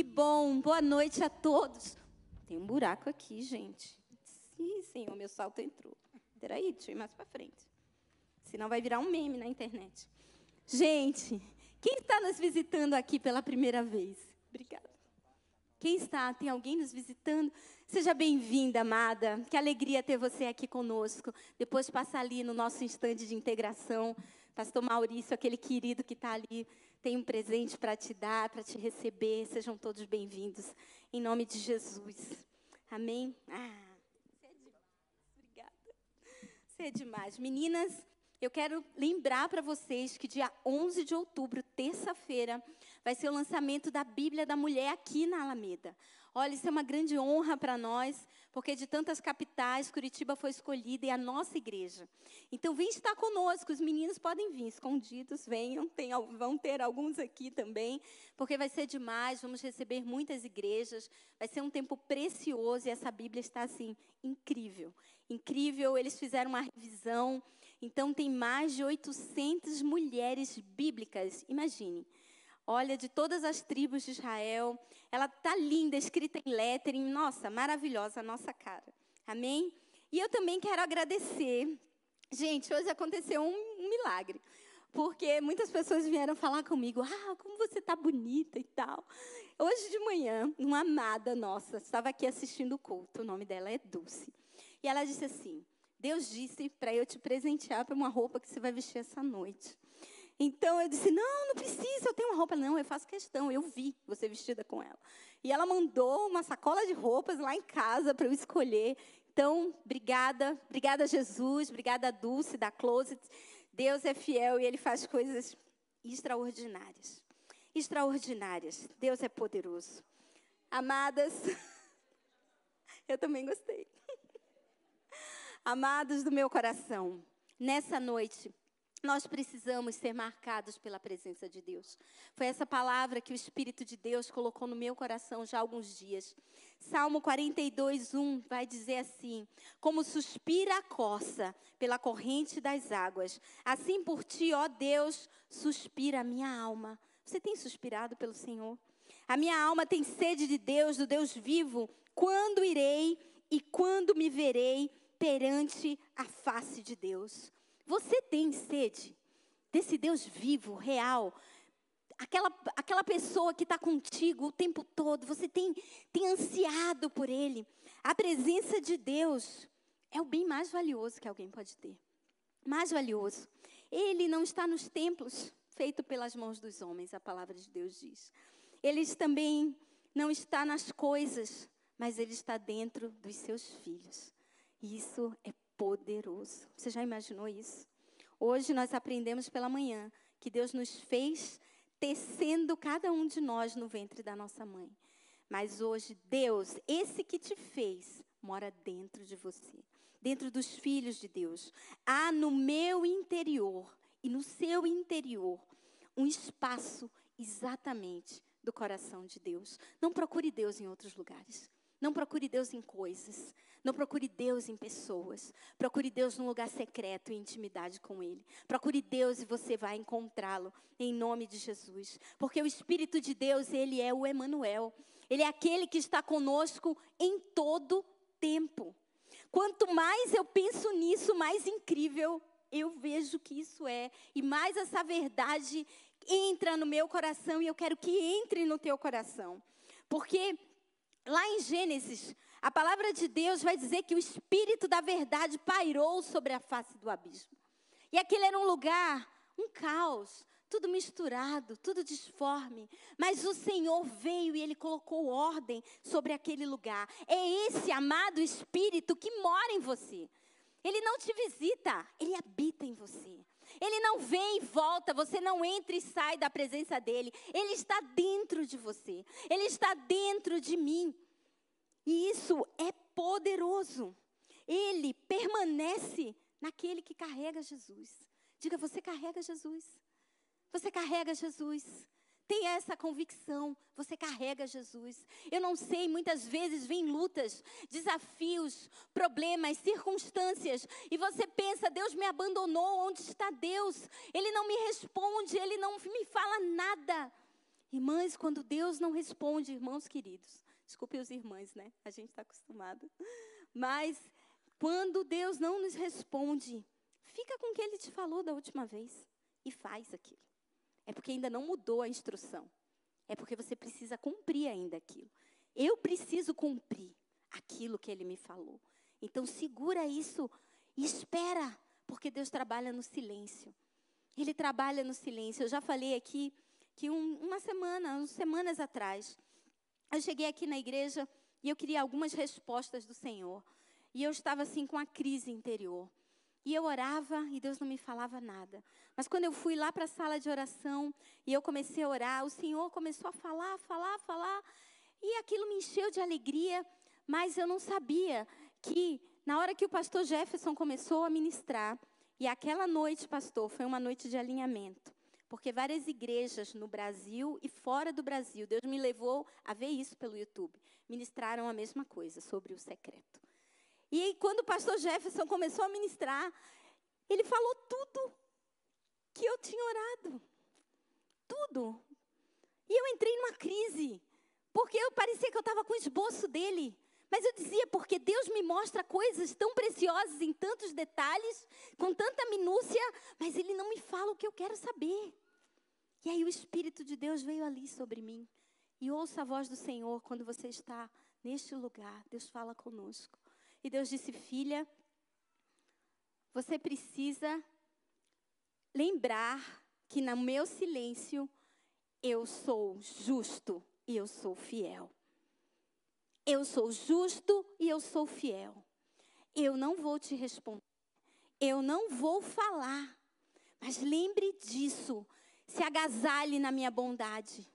Que bom, boa noite a todos. Tem um buraco aqui, gente. Sim, senhor, meu salto entrou. Peraí, deixa eu ir mais para frente. Senão vai virar um meme na internet. Gente, quem está nos visitando aqui pela primeira vez? Obrigada. Quem está? Tem alguém nos visitando? Seja bem-vinda, amada. Que alegria ter você aqui conosco. Depois passa ali no nosso instante de integração. Pastor Maurício, aquele querido que está ali, tem um presente para te dar, para te receber. Sejam todos bem-vindos. Em nome de Jesus. Amém? Ah, você é demais. Obrigada. Você é demais. Meninas, eu quero lembrar para vocês que dia 11 de outubro, terça-feira, vai ser o lançamento da Bíblia da Mulher aqui na Alameda. Olha, isso é uma grande honra para nós, porque de tantas capitais, Curitiba foi escolhida e é a nossa igreja. Então, vem estar conosco, os meninos podem vir escondidos, venham, tem, vão ter alguns aqui também, porque vai ser demais, vamos receber muitas igrejas, vai ser um tempo precioso e essa Bíblia está assim, incrível. Incrível, eles fizeram uma revisão, então tem mais de 800 mulheres bíblicas, imagine. Olha, de todas as tribos de Israel. Ela tá linda, escrita em lettering. Nossa, maravilhosa a nossa cara. Amém? E eu também quero agradecer. Gente, hoje aconteceu um, um milagre. Porque muitas pessoas vieram falar comigo, ah, como você está bonita e tal. Hoje de manhã, uma amada nossa estava aqui assistindo o culto, o nome dela é Dulce. E ela disse assim: Deus disse para eu te presentear para uma roupa que você vai vestir essa noite. Então eu disse: Não, não precisa, eu tenho uma roupa. Não, eu faço questão, eu vi você vestida com ela. E ela mandou uma sacola de roupas lá em casa para eu escolher. Então, obrigada, obrigada Jesus, obrigada Dulce da Closet. Deus é fiel e ele faz coisas extraordinárias. Extraordinárias. Deus é poderoso. Amadas, eu também gostei. Amados do meu coração, nessa noite, nós precisamos ser marcados pela presença de Deus. Foi essa palavra que o Espírito de Deus colocou no meu coração já há alguns dias. Salmo 42, 1 vai dizer assim: Como suspira a coça pela corrente das águas, assim por ti, ó Deus, suspira a minha alma. Você tem suspirado pelo Senhor? A minha alma tem sede de Deus, do Deus vivo. Quando irei e quando me verei perante a face de Deus? Você tem sede desse Deus vivo, real, aquela, aquela pessoa que está contigo o tempo todo, você tem, tem ansiado por Ele. A presença de Deus é o bem mais valioso que alguém pode ter. Mais valioso. Ele não está nos templos feitos pelas mãos dos homens, a palavra de Deus diz. Ele também não está nas coisas, mas ele está dentro dos seus filhos. E isso é poderoso. Você já imaginou isso? Hoje nós aprendemos pela manhã que Deus nos fez tecendo cada um de nós no ventre da nossa mãe. Mas hoje, Deus, esse que te fez, mora dentro de você, dentro dos filhos de Deus. Há no meu interior e no seu interior um espaço exatamente do coração de Deus. Não procure Deus em outros lugares. Não procure Deus em coisas. Não procure Deus em pessoas. Procure Deus num lugar secreto, em intimidade com Ele. Procure Deus e você vai encontrá-lo em nome de Jesus. Porque o Espírito de Deus, Ele é o Emanuel. Ele é aquele que está conosco em todo tempo. Quanto mais eu penso nisso, mais incrível eu vejo que isso é. E mais essa verdade entra no meu coração e eu quero que entre no teu coração. Porque Lá em Gênesis, a palavra de Deus vai dizer que o Espírito da verdade pairou sobre a face do abismo. E aquele era um lugar, um caos, tudo misturado, tudo disforme. Mas o Senhor veio e Ele colocou ordem sobre aquele lugar. É esse amado Espírito que mora em você. Ele não te visita, Ele habita em você. Ele não vem e volta, você não entra e sai da presença dele. Ele está dentro de você. Ele está dentro de mim. E isso é poderoso. Ele permanece naquele que carrega Jesus. Diga, você carrega Jesus. Você carrega Jesus. Tenha essa convicção, você carrega Jesus. Eu não sei, muitas vezes vem lutas, desafios, problemas, circunstâncias, e você pensa: Deus me abandonou, onde está Deus? Ele não me responde, ele não me fala nada. Irmãs, quando Deus não responde, irmãos queridos, desculpe os irmãos, né? A gente está acostumado. Mas quando Deus não nos responde, fica com o que Ele te falou da última vez e faz aquilo. É porque ainda não mudou a instrução. É porque você precisa cumprir ainda aquilo. Eu preciso cumprir aquilo que Ele me falou. Então segura isso e espera, porque Deus trabalha no silêncio. Ele trabalha no silêncio. Eu já falei aqui que um, uma semana, umas semanas atrás, eu cheguei aqui na igreja e eu queria algumas respostas do Senhor. E eu estava assim com a crise interior. E eu orava e Deus não me falava nada. Mas quando eu fui lá para a sala de oração e eu comecei a orar, o Senhor começou a falar, falar, falar. E aquilo me encheu de alegria, mas eu não sabia que na hora que o pastor Jefferson começou a ministrar, e aquela noite, pastor, foi uma noite de alinhamento. Porque várias igrejas no Brasil e fora do Brasil, Deus me levou a ver isso pelo YouTube, ministraram a mesma coisa sobre o secreto. E aí, quando o pastor Jefferson começou a ministrar, ele falou tudo que eu tinha orado. Tudo. E eu entrei numa crise, porque eu parecia que eu estava com o esboço dele. Mas eu dizia, porque Deus me mostra coisas tão preciosas em tantos detalhes, com tanta minúcia, mas Ele não me fala o que eu quero saber. E aí o Espírito de Deus veio ali sobre mim. E ouça a voz do Senhor quando você está neste lugar. Deus fala conosco. E Deus disse: Filha, você precisa lembrar que no meu silêncio eu sou justo e eu sou fiel. Eu sou justo e eu sou fiel. Eu não vou te responder. Eu não vou falar. Mas lembre disso se agasalhe na minha bondade.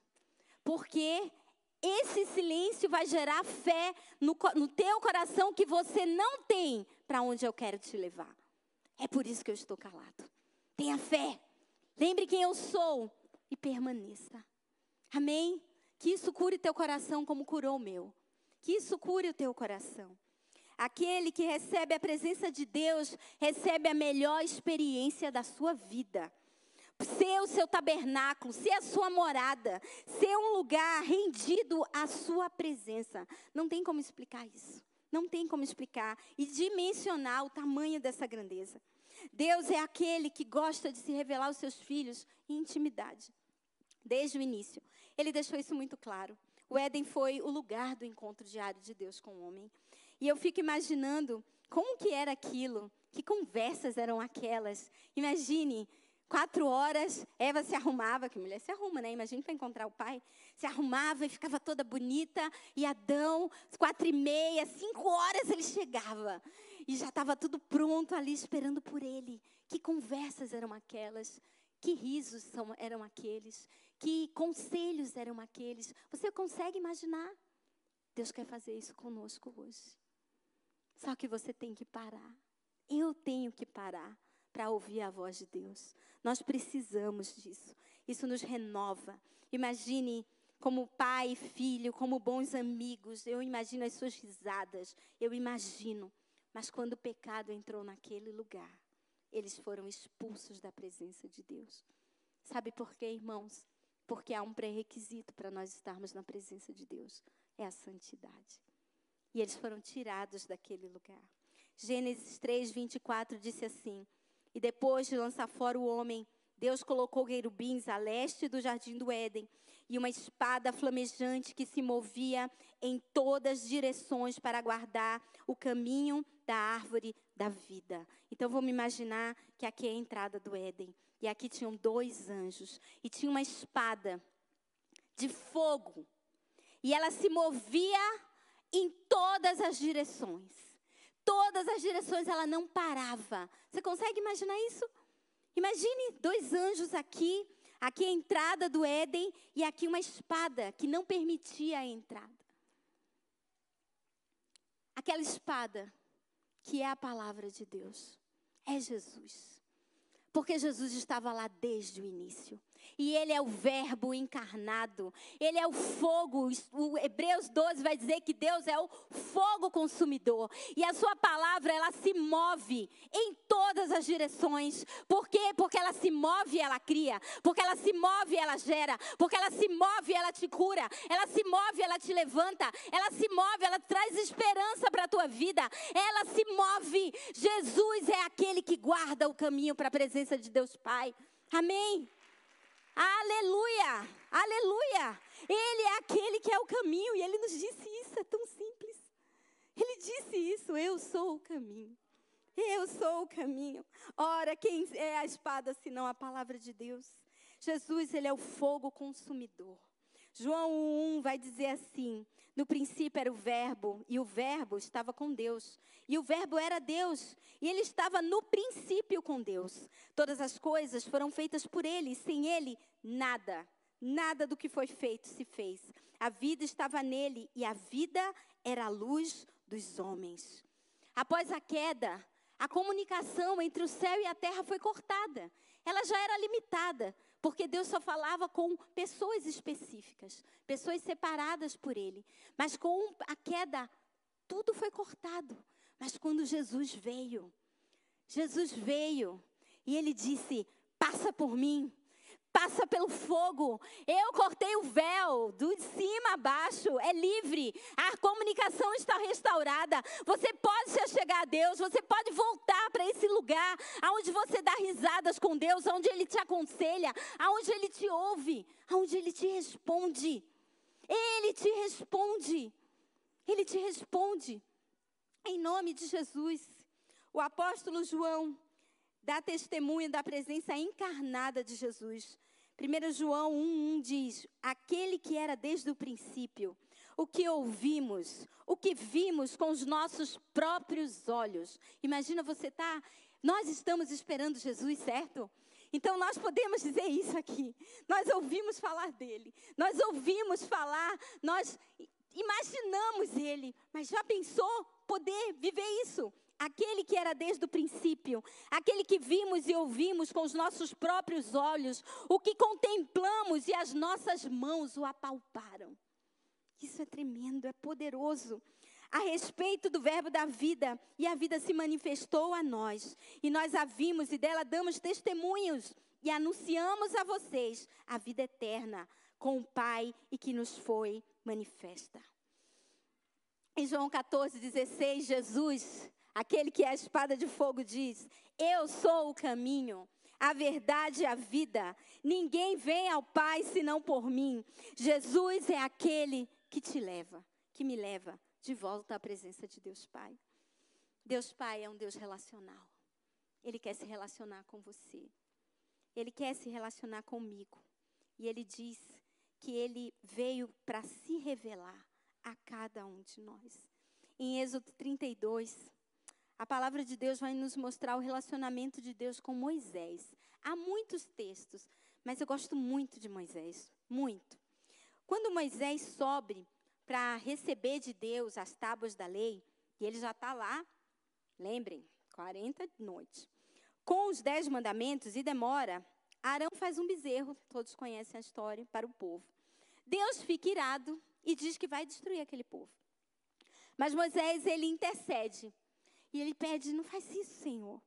Porque esse silêncio vai gerar fé no, no teu coração que você não tem para onde eu quero te levar. É por isso que eu estou calado. Tenha fé. Lembre quem eu sou e permaneça. Amém? Que isso cure teu coração como curou o meu. Que isso cure o teu coração. Aquele que recebe a presença de Deus recebe a melhor experiência da sua vida ser o seu tabernáculo, ser a sua morada, ser um lugar rendido à sua presença. Não tem como explicar isso. Não tem como explicar e dimensionar o tamanho dessa grandeza. Deus é aquele que gosta de se revelar aos seus filhos em intimidade. Desde o início. Ele deixou isso muito claro. O Éden foi o lugar do encontro diário de Deus com o homem. E eu fico imaginando como que era aquilo, que conversas eram aquelas. Imagine Quatro horas, Eva se arrumava, que mulher se arruma, né? Imagina para encontrar o pai. Se arrumava e ficava toda bonita. E Adão, quatro e meia, cinco horas ele chegava. E já estava tudo pronto ali esperando por ele. Que conversas eram aquelas? Que risos são, eram aqueles? Que conselhos eram aqueles? Você consegue imaginar? Deus quer fazer isso conosco hoje. Só que você tem que parar. Eu tenho que parar para ouvir a voz de Deus. Nós precisamos disso. Isso nos renova. Imagine como pai e filho, como bons amigos. Eu imagino as suas risadas. Eu imagino. Mas quando o pecado entrou naquele lugar, eles foram expulsos da presença de Deus. Sabe por quê, irmãos? Porque há um pré-requisito para nós estarmos na presença de Deus: é a santidade. E eles foram tirados daquele lugar. Gênesis 3, 24 disse assim: e depois de lançar fora o homem, Deus colocou querubins a leste do jardim do Éden e uma espada flamejante que se movia em todas as direções para guardar o caminho da árvore da vida. Então vamos imaginar que aqui é a entrada do Éden. E aqui tinham dois anjos. E tinha uma espada de fogo. E ela se movia em todas as direções todas as direções, ela não parava. Você consegue imaginar isso? Imagine dois anjos aqui, aqui a entrada do Éden e aqui uma espada que não permitia a entrada. Aquela espada que é a palavra de Deus, é Jesus. Porque Jesus estava lá desde o início. E ele é o Verbo encarnado. Ele é o fogo. O Hebreus 12 vai dizer que Deus é o fogo consumidor. E a sua palavra, ela se move em todas as direções. Por quê? Porque ela se move ela cria. Porque ela se move ela gera. Porque ela se move ela te cura. Ela se move ela te levanta. Ela se move, ela traz esperança para a tua vida. Ela se move. Jesus é aquele que guarda o caminho para a presença de Deus Pai. Amém. Aleluia! Aleluia! Ele é aquele que é o caminho e ele nos disse isso, é tão simples. Ele disse isso, eu sou o caminho. Eu sou o caminho. Ora, quem é a espada senão a palavra de Deus? Jesus, ele é o fogo consumidor. João 1 vai dizer assim: no princípio era o Verbo, e o Verbo estava com Deus. E o Verbo era Deus, e ele estava no princípio com Deus. Todas as coisas foram feitas por ele, e sem ele, nada, nada do que foi feito se fez. A vida estava nele, e a vida era a luz dos homens. Após a queda, a comunicação entre o céu e a terra foi cortada. Ela já era limitada, porque Deus só falava com pessoas específicas, pessoas separadas por Ele. Mas com a queda, tudo foi cortado. Mas quando Jesus veio, Jesus veio e Ele disse: Passa por mim passa pelo fogo. Eu cortei o véu, do cima a baixo, é livre. A comunicação está restaurada. Você pode se chegar a Deus, você pode voltar para esse lugar aonde você dá risadas com Deus, aonde ele te aconselha, aonde ele te ouve, aonde ele te responde. Ele te responde. Ele te responde. Em nome de Jesus. O apóstolo João dá testemunho da presença encarnada de Jesus. 1 João 1,1 diz: Aquele que era desde o princípio, o que ouvimos, o que vimos com os nossos próprios olhos. Imagina você tá, nós estamos esperando Jesus, certo? Então nós podemos dizer isso aqui. Nós ouvimos falar dele, nós ouvimos falar, nós imaginamos ele, mas já pensou poder viver isso? Aquele que era desde o princípio, aquele que vimos e ouvimos com os nossos próprios olhos, o que contemplamos e as nossas mãos o apalparam. Isso é tremendo, é poderoso. A respeito do Verbo da vida, e a vida se manifestou a nós, e nós a vimos e dela damos testemunhos, e anunciamos a vocês a vida eterna com o Pai e que nos foi manifesta. Em João 14, 16, Jesus Aquele que é a espada de fogo diz: Eu sou o caminho, a verdade e a vida. Ninguém vem ao Pai senão por mim. Jesus é aquele que te leva, que me leva de volta à presença de Deus Pai. Deus Pai é um Deus relacional. Ele quer se relacionar com você. Ele quer se relacionar comigo. E ele diz que ele veio para se revelar a cada um de nós. Em Êxodo 32, a palavra de Deus vai nos mostrar o relacionamento de Deus com Moisés. Há muitos textos, mas eu gosto muito de Moisés, muito. Quando Moisés sobe para receber de Deus as tábuas da lei, e ele já está lá, lembrem, 40 noites, com os dez mandamentos, e demora, Arão faz um bezerro, todos conhecem a história, para o povo. Deus fica irado e diz que vai destruir aquele povo. Mas Moisés, ele intercede e ele pede: Não faz isso, Senhor.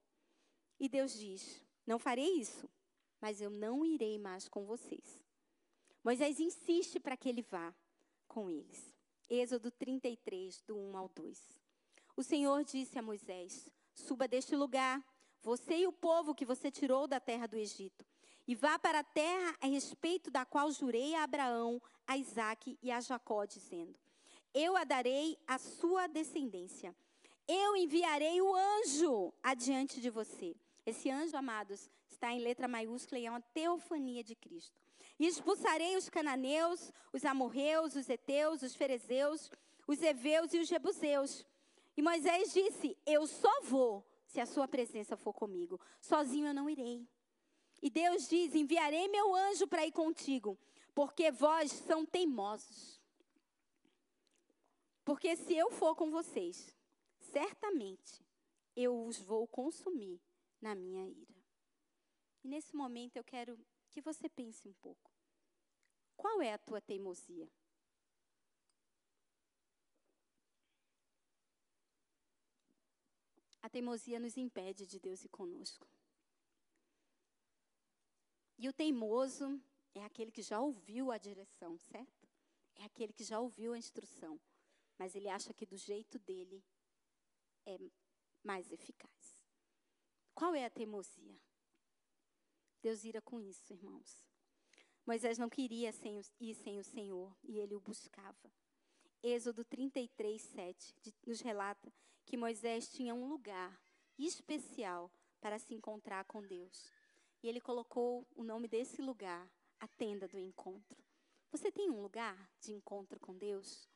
E Deus diz: Não farei isso, mas eu não irei mais com vocês. Moisés insiste para que ele vá com eles. Êxodo 33, do 1 ao 2. O Senhor disse a Moisés: Suba deste lugar, você e o povo que você tirou da terra do Egito, e vá para a terra a respeito da qual jurei a Abraão, a Isaque e a Jacó, dizendo: Eu a darei à sua descendência eu enviarei o anjo adiante de você. Esse anjo, amados, está em letra maiúscula e é uma teofania de Cristo. E expulsarei os cananeus, os amorreus, os heteus, os ferezeus, os heveus e os jebuseus. E Moisés disse: Eu só vou se a sua presença for comigo. Sozinho eu não irei. E Deus diz: Enviarei meu anjo para ir contigo, porque vós são teimosos. Porque se eu for com vocês, certamente eu os vou consumir na minha ira. E nesse momento eu quero que você pense um pouco. Qual é a tua teimosia? A teimosia nos impede de Deus ir conosco. E o teimoso é aquele que já ouviu a direção, certo? É aquele que já ouviu a instrução, mas ele acha que do jeito dele é mais eficaz. Qual é a teimosia? Deus ira com isso, irmãos. Moisés não queria sem ir sem o Senhor e ele o buscava. Êxodo 33, 7 nos relata que Moisés tinha um lugar especial para se encontrar com Deus. E ele colocou o nome desse lugar, a tenda do encontro. Você tem um lugar de encontro com Deus?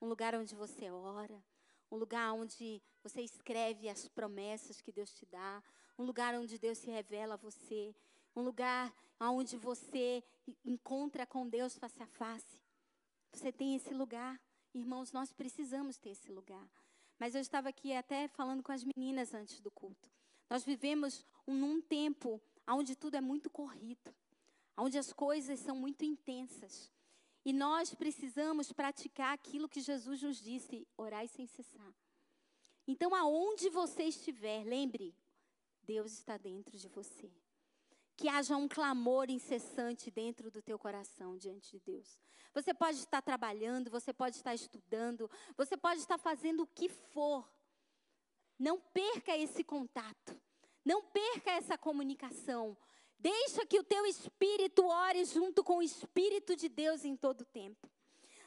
Um lugar onde você ora? Um lugar onde você escreve as promessas que Deus te dá? Um lugar onde Deus se revela a você? Um lugar onde você encontra com Deus face a face? Você tem esse lugar? Irmãos, nós precisamos ter esse lugar. Mas eu estava aqui até falando com as meninas antes do culto. Nós vivemos um, num tempo onde tudo é muito corrido, onde as coisas são muito intensas. E nós precisamos praticar aquilo que Jesus nos disse: orai sem cessar. Então, aonde você estiver, lembre, Deus está dentro de você. Que haja um clamor incessante dentro do teu coração diante de Deus. Você pode estar trabalhando, você pode estar estudando, você pode estar fazendo o que for. Não perca esse contato. Não perca essa comunicação. Deixa que o teu espírito ore junto com o espírito de Deus em todo o tempo.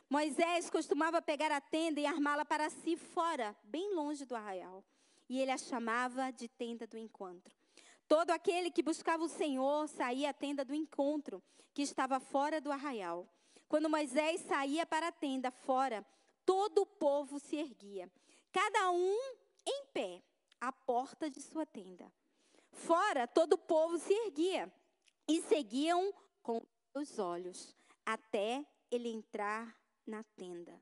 Moisés costumava pegar a tenda e armá-la para si fora, bem longe do arraial. E ele a chamava de tenda do encontro. Todo aquele que buscava o Senhor saía à tenda do encontro, que estava fora do arraial. Quando Moisés saía para a tenda fora, todo o povo se erguia, cada um em pé, à porta de sua tenda. Fora, todo o povo se erguia e seguiam com os olhos até ele entrar na tenda.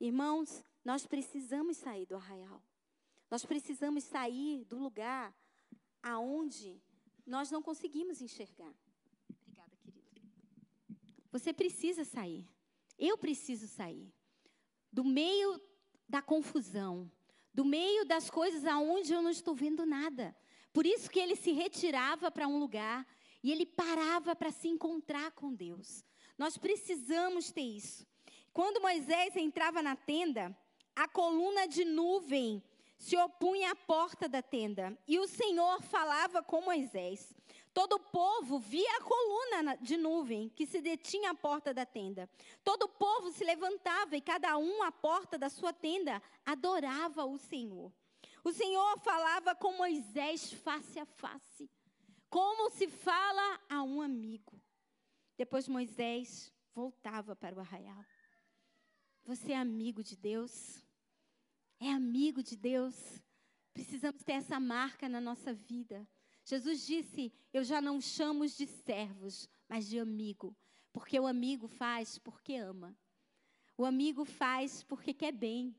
Irmãos, nós precisamos sair do arraial. Nós precisamos sair do lugar aonde nós não conseguimos enxergar. Você precisa sair. Eu preciso sair. Do meio da confusão, do meio das coisas aonde eu não estou vendo nada. Por isso que ele se retirava para um lugar e ele parava para se encontrar com Deus. Nós precisamos ter isso. Quando Moisés entrava na tenda, a coluna de nuvem se opunha à porta da tenda e o Senhor falava com Moisés. Todo o povo via a coluna de nuvem que se detinha à porta da tenda. Todo o povo se levantava e cada um à porta da sua tenda adorava o Senhor. O Senhor falava com Moisés face a face, como se fala a um amigo. Depois Moisés voltava para o arraial. Você é amigo de Deus? É amigo de Deus? Precisamos ter essa marca na nossa vida. Jesus disse: Eu já não chamo de servos, mas de amigo. Porque o amigo faz porque ama. O amigo faz porque quer bem,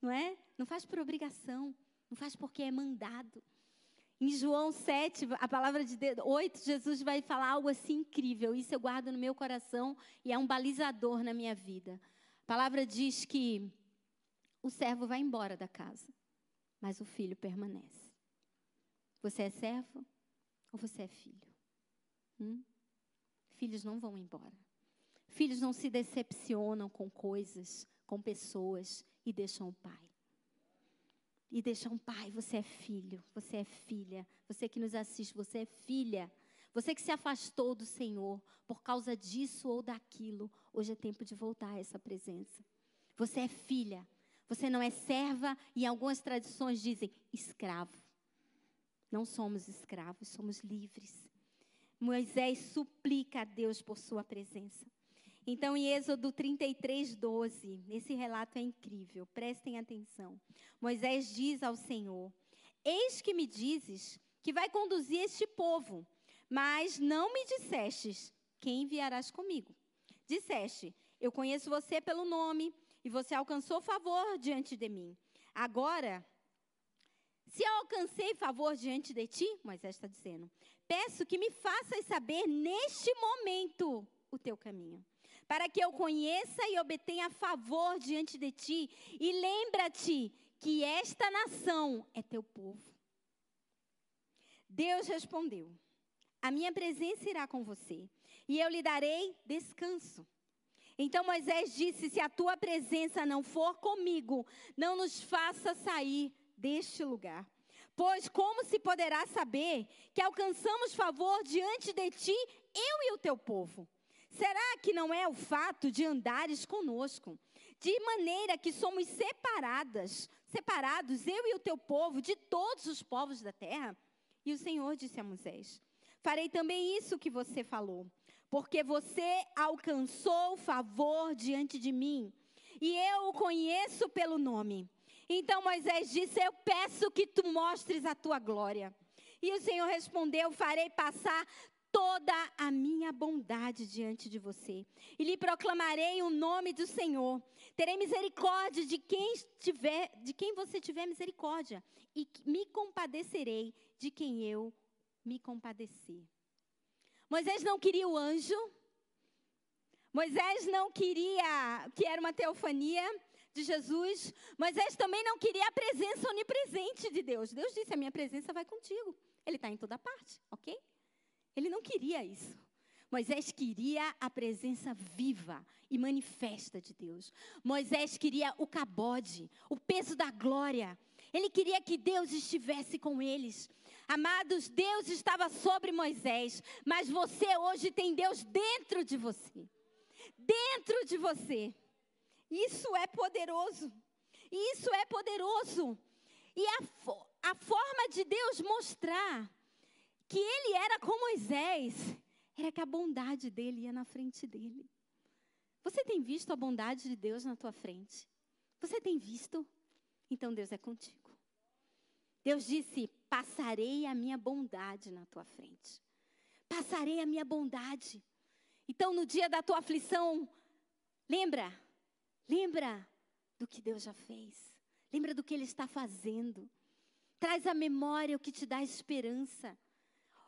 não é? Não faz por obrigação, não faz porque é mandado. Em João 7, a palavra de Deus, 8, Jesus vai falar algo assim incrível. Isso eu guardo no meu coração e é um balizador na minha vida. A palavra diz que o servo vai embora da casa, mas o filho permanece. Você é servo? Ou você é filho? Hum? Filhos não vão embora. Filhos não se decepcionam com coisas, com pessoas e deixam o pai. E deixam o pai, você é filho, você é filha. Você que nos assiste, você é filha. Você que se afastou do Senhor por causa disso ou daquilo, hoje é tempo de voltar a essa presença. Você é filha. Você não é serva e algumas tradições dizem escravo. Não somos escravos, somos livres. Moisés suplica a Deus por sua presença. Então, em Êxodo 33, 12, esse relato é incrível, prestem atenção. Moisés diz ao Senhor: Eis que me dizes que vai conduzir este povo, mas não me dissestes quem enviarás comigo. Disseste: Eu conheço você pelo nome, e você alcançou favor diante de mim. Agora, Se eu alcancei favor diante de ti, Moisés está dizendo, peço que me faças saber neste momento o teu caminho, para que eu conheça e obtenha favor diante de ti. E lembra-te que esta nação é teu povo. Deus respondeu: A minha presença irá com você, e eu lhe darei descanso. Então Moisés disse: Se a tua presença não for comigo, não nos faça sair deste lugar. Pois como se poderá saber que alcançamos favor diante de ti, eu e o teu povo? Será que não é o fato de andares conosco, de maneira que somos separadas, separados, eu e o teu povo, de todos os povos da terra? E o Senhor disse a Moisés: Farei também isso que você falou, porque você alcançou favor diante de mim, e eu o conheço pelo nome. Então Moisés disse: Eu peço que tu mostres a tua glória. E o Senhor respondeu: Farei passar toda a minha bondade diante de você, e lhe proclamarei o nome do Senhor. Terei misericórdia de quem tiver, de quem você tiver misericórdia, e me compadecerei de quem eu me compadecer. Moisés não queria o anjo. Moisés não queria que era uma teofania de Jesus. Moisés também não queria a presença onipresente de Deus. Deus disse: A minha presença vai contigo. Ele está em toda parte, ok? Ele não queria isso. Moisés queria a presença viva e manifesta de Deus. Moisés queria o cabode, o peso da glória. Ele queria que Deus estivesse com eles. Amados, Deus estava sobre Moisés, mas você hoje tem Deus dentro de você. Dentro de você. Isso é poderoso. Isso é poderoso. E a, a forma de Deus mostrar que ele era com Moisés era que a bondade dele ia na frente dele. Você tem visto a bondade de Deus na tua frente? Você tem visto? Então Deus é contigo. Deus disse: Passarei a minha bondade na tua frente. Passarei a minha bondade. Então, no dia da tua aflição, lembra, Lembra do que Deus já fez. Lembra do que Ele está fazendo. Traz à memória o que te dá esperança.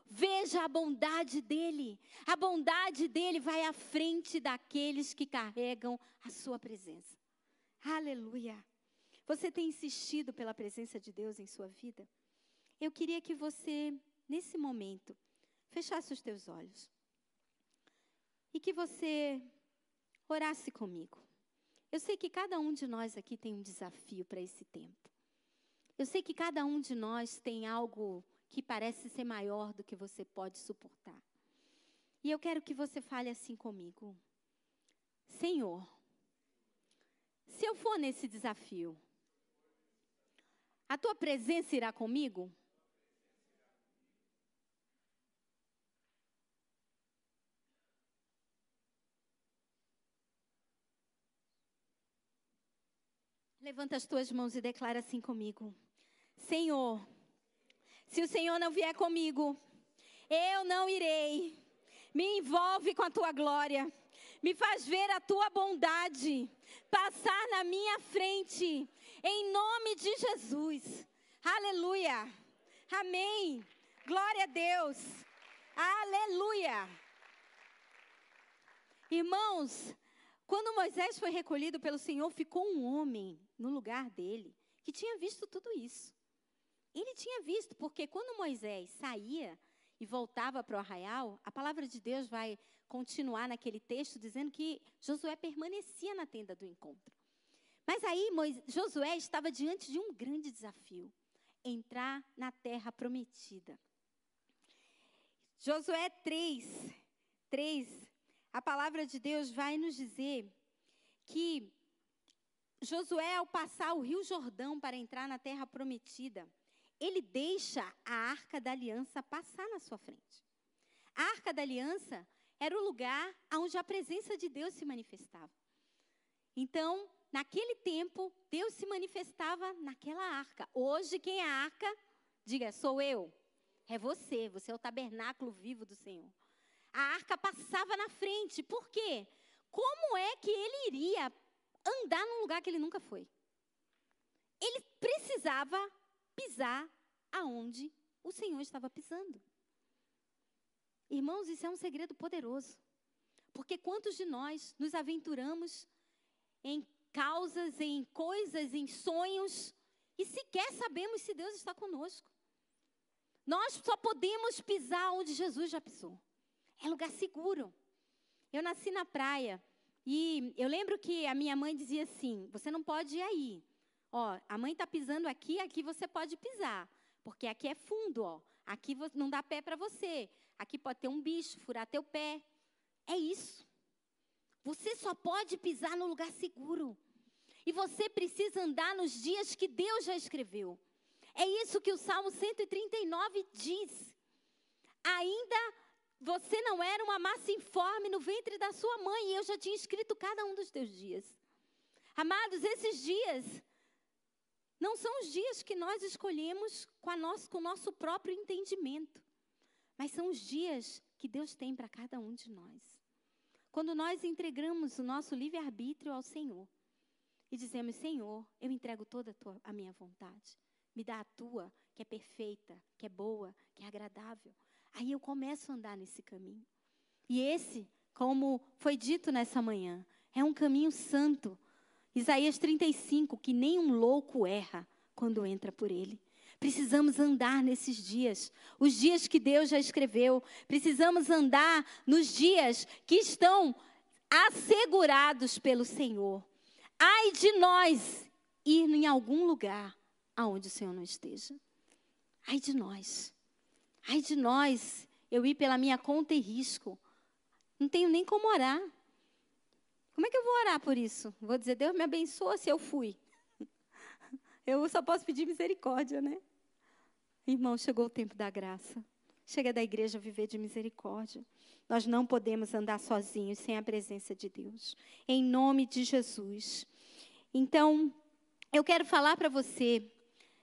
Veja a bondade dele. A bondade dele vai à frente daqueles que carregam a sua presença. Aleluia. Você tem insistido pela presença de Deus em sua vida? Eu queria que você, nesse momento, fechasse os teus olhos e que você orasse comigo. Eu sei que cada um de nós aqui tem um desafio para esse tempo. Eu sei que cada um de nós tem algo que parece ser maior do que você pode suportar. E eu quero que você fale assim comigo: Senhor, se eu for nesse desafio, a tua presença irá comigo? Levanta as tuas mãos e declara assim comigo: Senhor, se o Senhor não vier comigo, eu não irei. Me envolve com a tua glória. Me faz ver a tua bondade passar na minha frente, em nome de Jesus. Aleluia. Amém. Glória a Deus. Aleluia. Irmãos, quando Moisés foi recolhido pelo Senhor, ficou um homem no lugar dele que tinha visto tudo isso. Ele tinha visto, porque quando Moisés saía e voltava para o arraial, a palavra de Deus vai continuar naquele texto dizendo que Josué permanecia na tenda do encontro. Mas aí Josué estava diante de um grande desafio: entrar na terra prometida. Josué 3, 3 a palavra de Deus vai nos dizer que Josué, ao passar o rio Jordão para entrar na terra prometida, ele deixa a arca da aliança passar na sua frente. A arca da aliança era o lugar onde a presença de Deus se manifestava. Então, naquele tempo, Deus se manifestava naquela arca. Hoje, quem é a arca? Diga, sou eu. É você, você é o tabernáculo vivo do Senhor a arca passava na frente. Por quê? Como é que ele iria andar num lugar que ele nunca foi? Ele precisava pisar aonde o Senhor estava pisando. Irmãos, isso é um segredo poderoso. Porque quantos de nós nos aventuramos em causas, em coisas, em sonhos, e sequer sabemos se Deus está conosco? Nós só podemos pisar onde Jesus já pisou. É lugar seguro. Eu nasci na praia e eu lembro que a minha mãe dizia assim: você não pode ir aí. Ó, a mãe está pisando aqui, aqui você pode pisar, porque aqui é fundo, ó. Aqui não dá pé para você. Aqui pode ter um bicho, furar teu pé. É isso. Você só pode pisar no lugar seguro. E você precisa andar nos dias que Deus já escreveu. É isso que o Salmo 139 diz. Ainda você não era uma massa informe no ventre da sua mãe, e eu já tinha escrito cada um dos teus dias. Amados, esses dias não são os dias que nós escolhemos com, nosso, com o nosso próprio entendimento, mas são os dias que Deus tem para cada um de nós. Quando nós entregamos o nosso livre-arbítrio ao Senhor e dizemos: Senhor, eu entrego toda a, tua, a minha vontade, me dá a tua, que é perfeita, que é boa, que é agradável. Aí eu começo a andar nesse caminho. E esse, como foi dito nessa manhã, é um caminho santo. Isaías 35, que nenhum louco erra quando entra por ele. Precisamos andar nesses dias, os dias que Deus já escreveu. Precisamos andar nos dias que estão assegurados pelo Senhor. Ai de nós ir em algum lugar aonde o Senhor não esteja. Ai de nós. Ai de nós, eu ir pela minha conta e risco. Não tenho nem como orar. Como é que eu vou orar por isso? Vou dizer, Deus me abençoa se eu fui. Eu só posso pedir misericórdia, né? Irmão, chegou o tempo da graça. Chega da igreja viver de misericórdia. Nós não podemos andar sozinhos sem a presença de Deus. Em nome de Jesus. Então, eu quero falar para você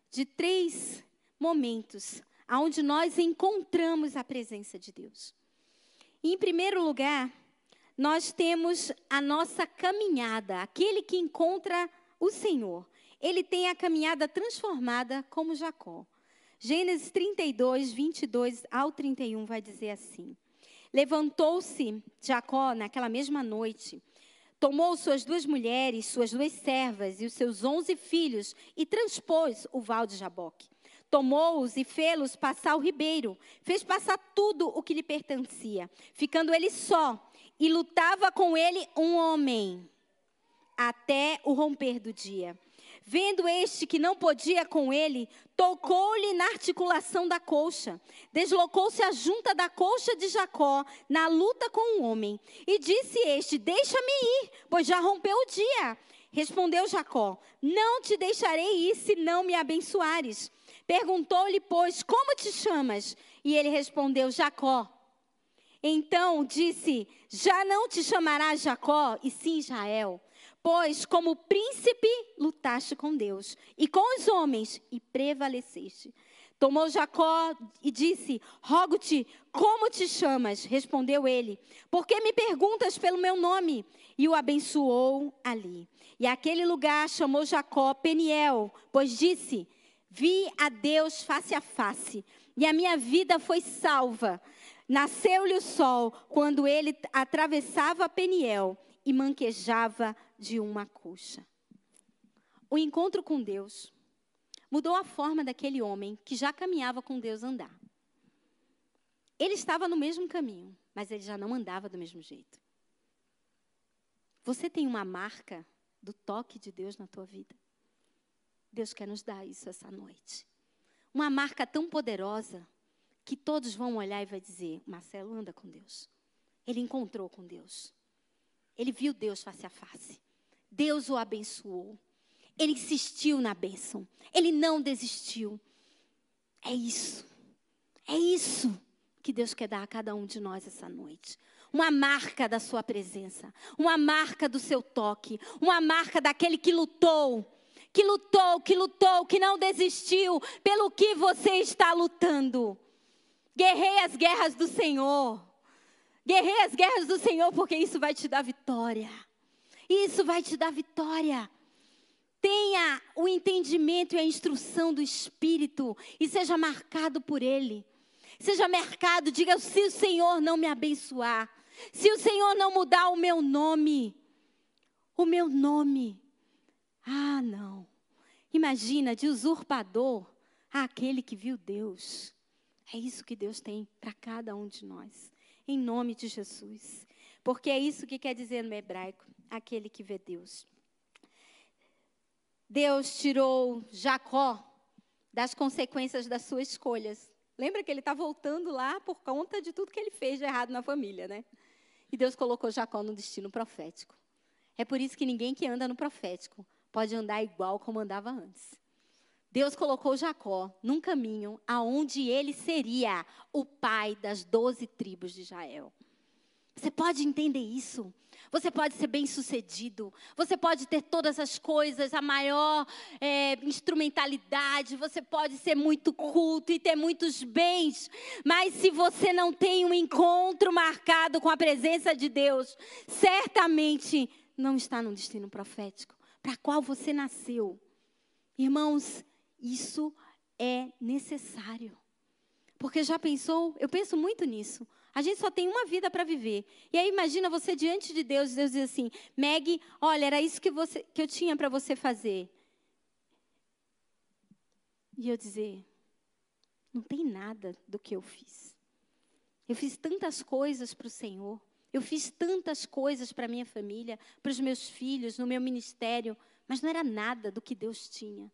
de três momentos onde nós encontramos a presença de Deus. em primeiro lugar, nós temos a nossa caminhada, aquele que encontra o Senhor. Ele tem a caminhada transformada como Jacó. Gênesis 32, 22 ao 31 vai dizer assim: Levantou-se Jacó naquela mesma noite, tomou suas duas mulheres, suas duas servas e os seus onze filhos e transpôs o val de Jaboque tomou-os e fê-los passar o ribeiro, fez passar tudo o que lhe pertencia, ficando ele só, e lutava com ele um homem, até o romper do dia. Vendo este que não podia com ele, tocou-lhe na articulação da colcha. Deslocou-se a junta da colcha de Jacó na luta com o homem. E disse este: Deixa-me ir, pois já rompeu o dia. Respondeu Jacó: Não te deixarei ir se não me abençoares. Perguntou-lhe, pois, como te chamas? E ele respondeu, Jacó. Então disse: Já não te chamarás Jacó, e sim Israel, pois como príncipe lutaste com Deus e com os homens e prevaleceste. Tomou Jacó e disse: Rogo-te, como te chamas? Respondeu ele: Por que me perguntas pelo meu nome? E o abençoou ali. E aquele lugar chamou Jacó Peniel, pois disse: Vi a Deus face a face, e a minha vida foi salva. Nasceu-lhe o sol quando ele atravessava Peniel e manquejava de uma coxa. O encontro com Deus mudou a forma daquele homem que já caminhava com Deus andar. Ele estava no mesmo caminho, mas ele já não andava do mesmo jeito. Você tem uma marca do toque de Deus na tua vida? Deus quer nos dar isso essa noite. Uma marca tão poderosa que todos vão olhar e vai dizer: Marcelo anda com Deus. Ele encontrou com Deus. Ele viu Deus face a face. Deus o abençoou. Ele insistiu na bênção. Ele não desistiu. É isso. É isso que Deus quer dar a cada um de nós essa noite. Uma marca da sua presença, uma marca do seu toque, uma marca daquele que lutou, que lutou, que lutou, que não desistiu, pelo que você está lutando. Guerrei as guerras do Senhor. Guerrei as guerras do Senhor, porque isso vai te dar vitória. Isso vai te dar vitória. tenha o entendimento e a instrução do Espírito e seja marcado por Ele. Seja marcado, diga: se o Senhor não me abençoar, se o Senhor não mudar o meu nome, o meu nome, ah, não. Imagina, de usurpador àquele que viu Deus. É isso que Deus tem para cada um de nós, em nome de Jesus. Porque é isso que quer dizer no hebraico, aquele que vê Deus. Deus tirou Jacó das consequências das suas escolhas. Lembra que ele está voltando lá por conta de tudo que ele fez de errado na família, né? E Deus colocou Jacó no destino profético. É por isso que ninguém que anda no profético pode andar igual como andava antes. Deus colocou Jacó num caminho aonde ele seria o pai das doze tribos de Israel. Você pode entender isso? Você pode ser bem sucedido, você pode ter todas as coisas, a maior é, instrumentalidade, você pode ser muito culto e ter muitos bens, mas se você não tem um encontro marcado com a presença de Deus, certamente não está no destino profético para qual você nasceu. Irmãos, isso é necessário. Porque já pensou? Eu penso muito nisso. A gente só tem uma vida para viver. E aí imagina você diante de Deus, Deus diz assim: "Meg, olha, era isso que você que eu tinha para você fazer". E eu dizer: "Não tem nada do que eu fiz. Eu fiz tantas coisas para o Senhor. Eu fiz tantas coisas para minha família, para os meus filhos, no meu ministério, mas não era nada do que Deus tinha.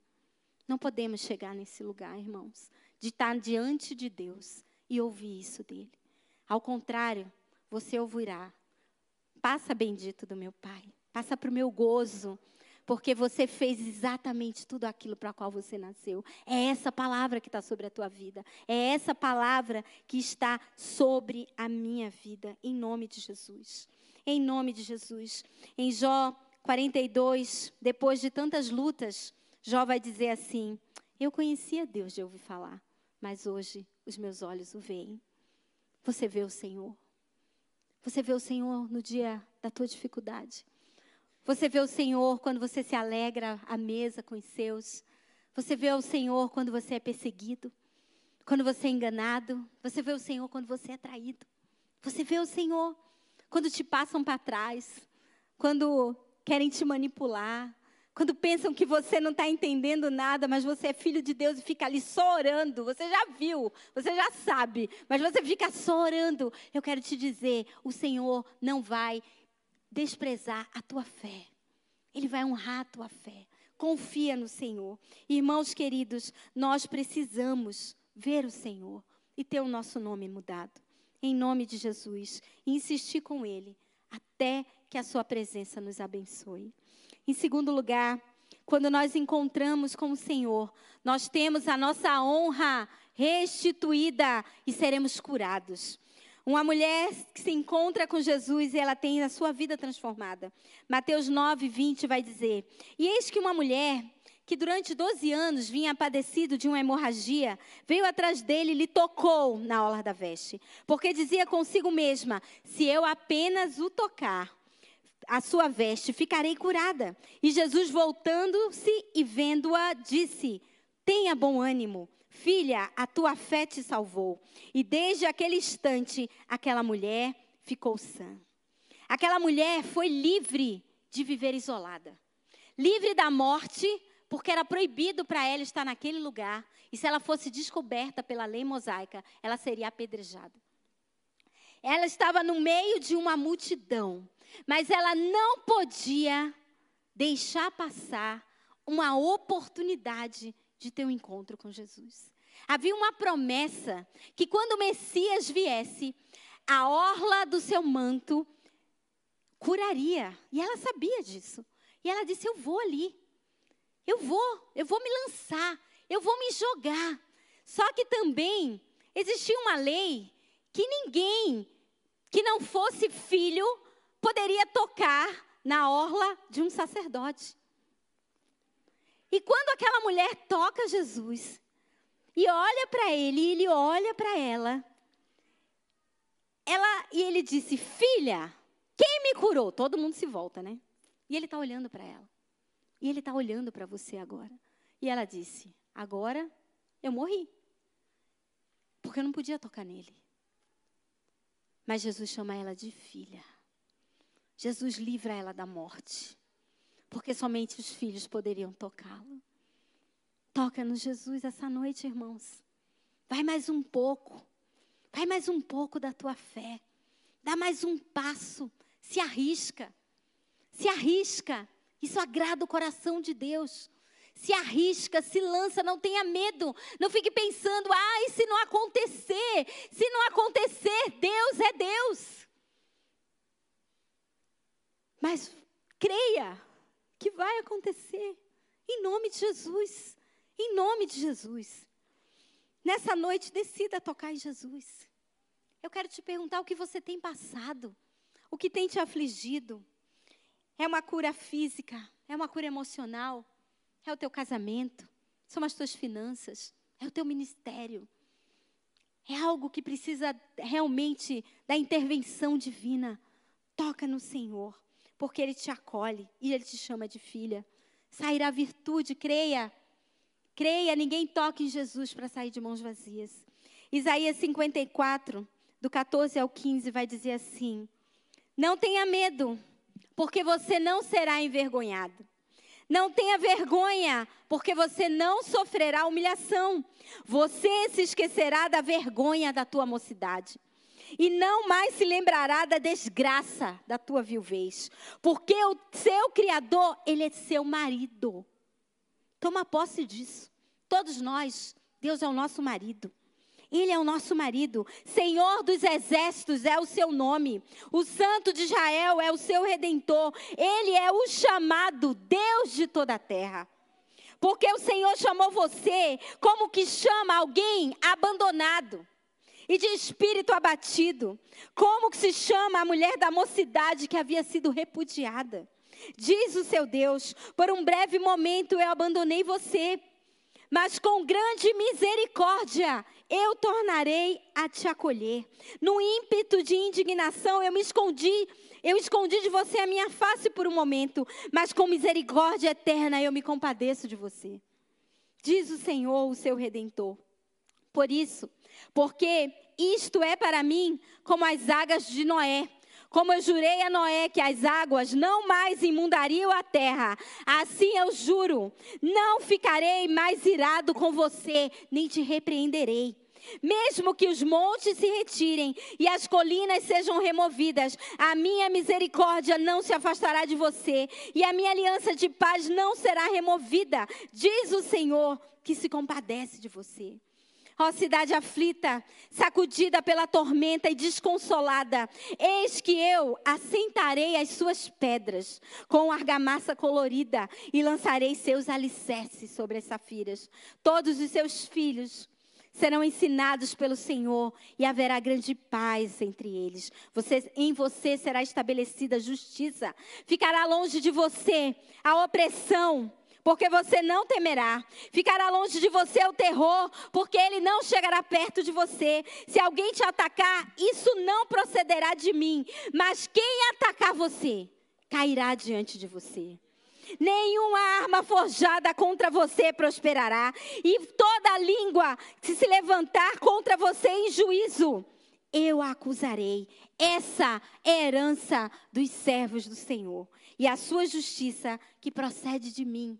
Não podemos chegar nesse lugar, irmãos, de estar diante de Deus e ouvir isso dele. Ao contrário, você ouvirá: passa bendito do meu Pai, passa para o meu gozo, porque você fez exatamente tudo aquilo para qual você nasceu. É essa palavra que está sobre a tua vida, é essa palavra que está sobre a minha vida, em nome de Jesus. Em nome de Jesus. Em Jó 42, depois de tantas lutas, Jó vai dizer assim: Eu conhecia Deus de ouvir falar, mas hoje os meus olhos o veem. Você vê o Senhor. Você vê o Senhor no dia da tua dificuldade. Você vê o Senhor quando você se alegra à mesa com os seus. Você vê o Senhor quando você é perseguido, quando você é enganado. Você vê o Senhor quando você é traído. Você vê o Senhor quando te passam para trás, quando querem te manipular, quando pensam que você não está entendendo nada, mas você é filho de Deus e fica ali só orando. Você já viu, você já sabe, mas você fica só orando. Eu quero te dizer: o Senhor não vai desprezar a tua fé, Ele vai honrar a tua fé. Confia no Senhor. Irmãos queridos, nós precisamos ver o Senhor e ter o nosso nome mudado. Em nome de Jesus. E insistir com Ele até que a Sua presença nos abençoe. Em segundo lugar, quando nós encontramos com o Senhor, nós temos a nossa honra restituída e seremos curados. Uma mulher que se encontra com Jesus e ela tem a sua vida transformada. Mateus 9, 20 vai dizer: E eis que uma mulher que durante 12 anos vinha padecido de uma hemorragia, veio atrás dele e lhe tocou na orla da veste. Porque dizia consigo mesma: Se eu apenas o tocar, a sua veste, ficarei curada. E Jesus, voltando-se e vendo-a, disse: Tenha bom ânimo, filha, a tua fé te salvou. E desde aquele instante, aquela mulher ficou sã. Aquela mulher foi livre de viver isolada, livre da morte, porque era proibido para ela estar naquele lugar. E se ela fosse descoberta pela lei mosaica, ela seria apedrejada. Ela estava no meio de uma multidão mas ela não podia deixar passar uma oportunidade de ter um encontro com Jesus. Havia uma promessa que quando o Messias viesse, a orla do seu manto curaria. E ela sabia disso. E ela disse: Eu vou ali. Eu vou, eu vou me lançar, eu vou me jogar. Só que também existia uma lei que ninguém que não fosse filho poderia tocar na orla de um sacerdote. E quando aquela mulher toca Jesus e olha para ele, e ele olha para ela, ela e ele disse: "Filha, quem me curou?" Todo mundo se volta, né? E ele está olhando para ela. E ele está olhando para você agora. E ela disse: Agora eu morri. Porque eu não podia tocar nele. Mas Jesus chama ela de filha. Jesus livra ela da morte. Porque somente os filhos poderiam tocá-lo. Toca no Jesus essa noite, irmãos. Vai mais um pouco. Vai mais um pouco da tua fé. Dá mais um passo. Se arrisca. Se arrisca. Isso agrada o coração de Deus. Se arrisca, se lança, não tenha medo. Não fique pensando, ai, se não acontecer. Se não acontecer, Deus é Deus. Mas creia que vai acontecer. Em nome de Jesus. Em nome de Jesus. Nessa noite, decida tocar em Jesus. Eu quero te perguntar o que você tem passado, o que tem te afligido. É uma cura física, é uma cura emocional, é o teu casamento, são as tuas finanças, é o teu ministério. É algo que precisa realmente da intervenção divina. Toca no Senhor, porque Ele te acolhe e Ele te chama de filha. Sairá virtude, creia. Creia, ninguém toca em Jesus para sair de mãos vazias. Isaías 54, do 14 ao 15, vai dizer assim: Não tenha medo, porque você não será envergonhado. Não tenha vergonha, porque você não sofrerá humilhação. Você se esquecerá da vergonha da tua mocidade. E não mais se lembrará da desgraça da tua viuvez. Porque o seu Criador, ele é seu marido. Toma posse disso. Todos nós, Deus é o nosso marido. Ele é o nosso marido. Senhor dos exércitos é o seu nome. O Santo de Israel é o seu redentor. Ele é o chamado Deus de toda a terra. Porque o Senhor chamou você como que chama alguém abandonado e de espírito abatido. Como que se chama a mulher da mocidade que havia sido repudiada. Diz o seu Deus: por um breve momento eu abandonei você mas com grande misericórdia eu tornarei a te acolher. No ímpeto de indignação eu me escondi, eu escondi de você a minha face por um momento, mas com misericórdia eterna eu me compadeço de você. Diz o Senhor, o seu redentor. Por isso, porque isto é para mim como as águas de Noé como eu jurei a Noé que as águas não mais imundariam a terra, assim eu juro, não ficarei mais irado com você, nem te repreenderei. Mesmo que os montes se retirem e as colinas sejam removidas, a minha misericórdia não se afastará de você, e a minha aliança de paz não será removida, diz o Senhor, que se compadece de você. Ó cidade aflita, sacudida pela tormenta e desconsolada, eis que eu assentarei as suas pedras com argamassa colorida e lançarei seus alicerces sobre as safiras. Todos os seus filhos serão ensinados pelo Senhor e haverá grande paz entre eles. Você, em você será estabelecida justiça. Ficará longe de você a opressão porque você não temerá. Ficará longe de você o terror, porque ele não chegará perto de você. Se alguém te atacar, isso não procederá de mim, mas quem atacar você, cairá diante de você. Nenhuma arma forjada contra você prosperará, e toda língua que se levantar contra você em juízo, eu a acusarei. Essa é a herança dos servos do Senhor, e a sua justiça que procede de mim.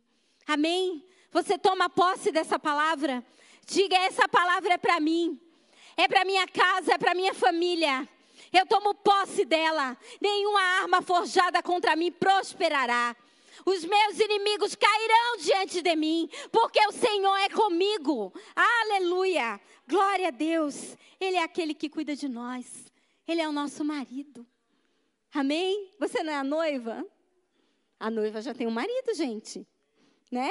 Amém? Você toma posse dessa palavra? Diga: essa palavra é para mim, é para minha casa, é para minha família. Eu tomo posse dela. Nenhuma arma forjada contra mim prosperará. Os meus inimigos cairão diante de mim, porque o Senhor é comigo. Aleluia! Glória a Deus. Ele é aquele que cuida de nós. Ele é o nosso marido. Amém? Você não é a noiva? A noiva já tem um marido, gente né?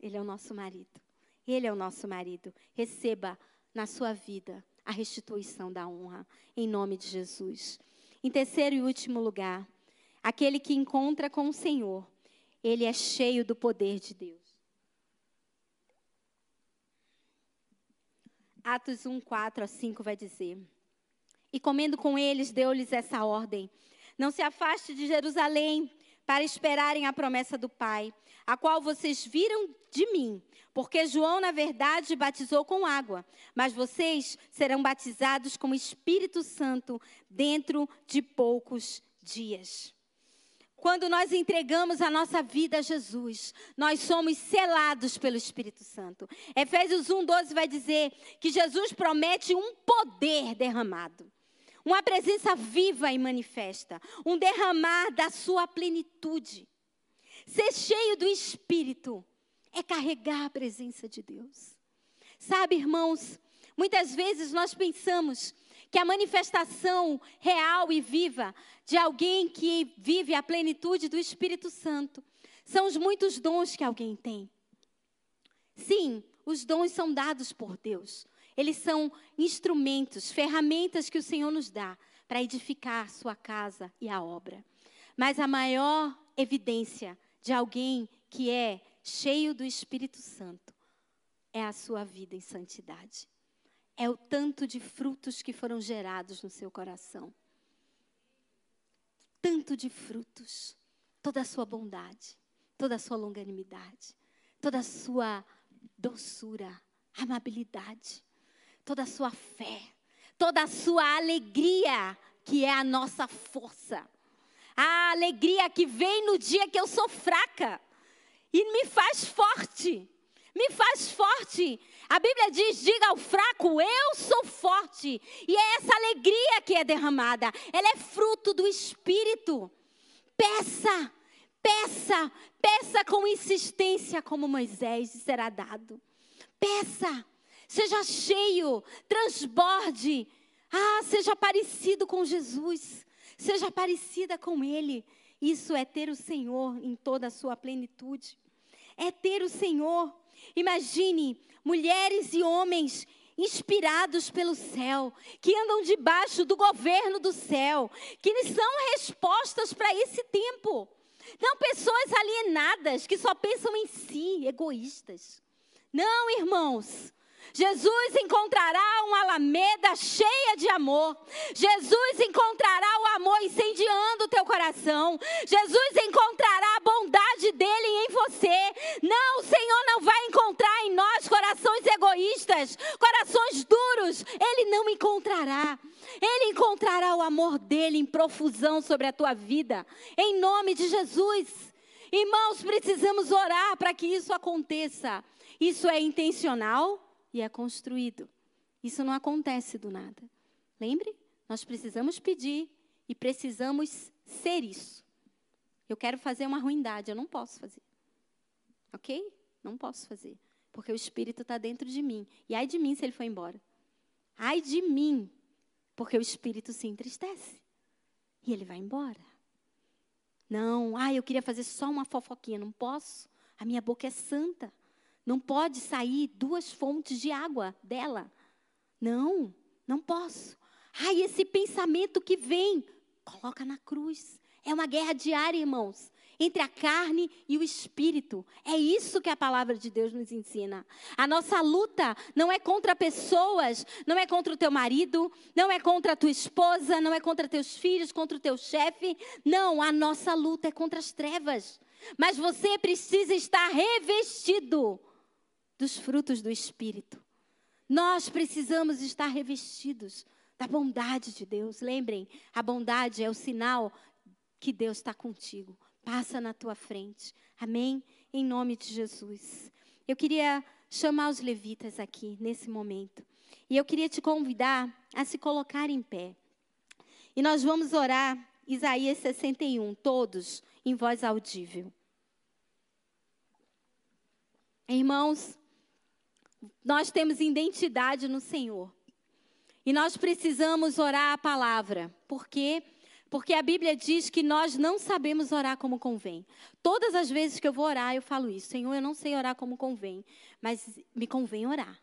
Ele é o nosso marido. Ele é o nosso marido. Receba na sua vida a restituição da honra, em nome de Jesus. Em terceiro e último lugar, aquele que encontra com o Senhor, ele é cheio do poder de Deus. Atos 1, 4 a 5 vai dizer: E comendo com eles, deu-lhes essa ordem: Não se afaste de Jerusalém, para esperarem a promessa do Pai, a qual vocês viram de mim. Porque João, na verdade, batizou com água, mas vocês serão batizados com o Espírito Santo dentro de poucos dias. Quando nós entregamos a nossa vida a Jesus, nós somos selados pelo Espírito Santo. Efésios 1:12 vai dizer que Jesus promete um poder derramado uma presença viva e manifesta, um derramar da sua plenitude. Ser cheio do Espírito é carregar a presença de Deus. Sabe, irmãos, muitas vezes nós pensamos que a manifestação real e viva de alguém que vive a plenitude do Espírito Santo são os muitos dons que alguém tem. Sim, os dons são dados por Deus. Eles são instrumentos, ferramentas que o Senhor nos dá para edificar sua casa e a obra. Mas a maior evidência de alguém que é cheio do Espírito Santo é a sua vida em santidade. É o tanto de frutos que foram gerados no seu coração. Tanto de frutos. Toda a sua bondade, toda a sua longanimidade, toda a sua doçura, amabilidade toda a sua fé, toda a sua alegria, que é a nossa força. A alegria que vem no dia que eu sou fraca e me faz forte. Me faz forte. A Bíblia diz: diga ao fraco, eu sou forte. E é essa alegria que é derramada. Ela é fruto do Espírito. Peça, peça, peça com insistência, como Moisés, será dado. Peça. Seja cheio, transborde. Ah, seja parecido com Jesus. Seja parecida com Ele. Isso é ter o Senhor em toda a sua plenitude. É ter o Senhor. Imagine mulheres e homens inspirados pelo céu, que andam debaixo do governo do céu, que são respostas para esse tempo. Não pessoas alienadas que só pensam em si, egoístas. Não, irmãos. Jesus encontrará uma alameda cheia de amor. Jesus encontrará o amor incendiando o teu coração. Jesus encontrará a bondade dele em você. Não, o Senhor não vai encontrar em nós corações egoístas, corações duros. Ele não encontrará. Ele encontrará o amor dele em profusão sobre a tua vida. Em nome de Jesus. Irmãos, precisamos orar para que isso aconteça. Isso é intencional? E é construído. Isso não acontece do nada. Lembre? Nós precisamos pedir e precisamos ser isso. Eu quero fazer uma ruindade, eu não posso fazer. Ok? Não posso fazer. Porque o Espírito está dentro de mim. E ai de mim se ele for embora. Ai de mim, porque o Espírito se entristece. E ele vai embora. Não, ai, eu queria fazer só uma fofoquinha. Não posso. A minha boca é santa. Não pode sair duas fontes de água dela. Não, não posso. Ai, esse pensamento que vem, coloca na cruz. É uma guerra diária, irmãos, entre a carne e o espírito. É isso que a palavra de Deus nos ensina. A nossa luta não é contra pessoas, não é contra o teu marido, não é contra a tua esposa, não é contra teus filhos, contra o teu chefe. Não, a nossa luta é contra as trevas. Mas você precisa estar revestido dos frutos do Espírito. Nós precisamos estar revestidos da bondade de Deus. Lembrem, a bondade é o sinal que Deus está contigo. Passa na tua frente. Amém? Em nome de Jesus. Eu queria chamar os levitas aqui nesse momento. E eu queria te convidar a se colocar em pé. E nós vamos orar Isaías 61, todos em voz audível. Irmãos, nós temos identidade no Senhor. E nós precisamos orar a palavra. Por quê? Porque a Bíblia diz que nós não sabemos orar como convém. Todas as vezes que eu vou orar, eu falo isso. Senhor, eu não sei orar como convém, mas me convém orar.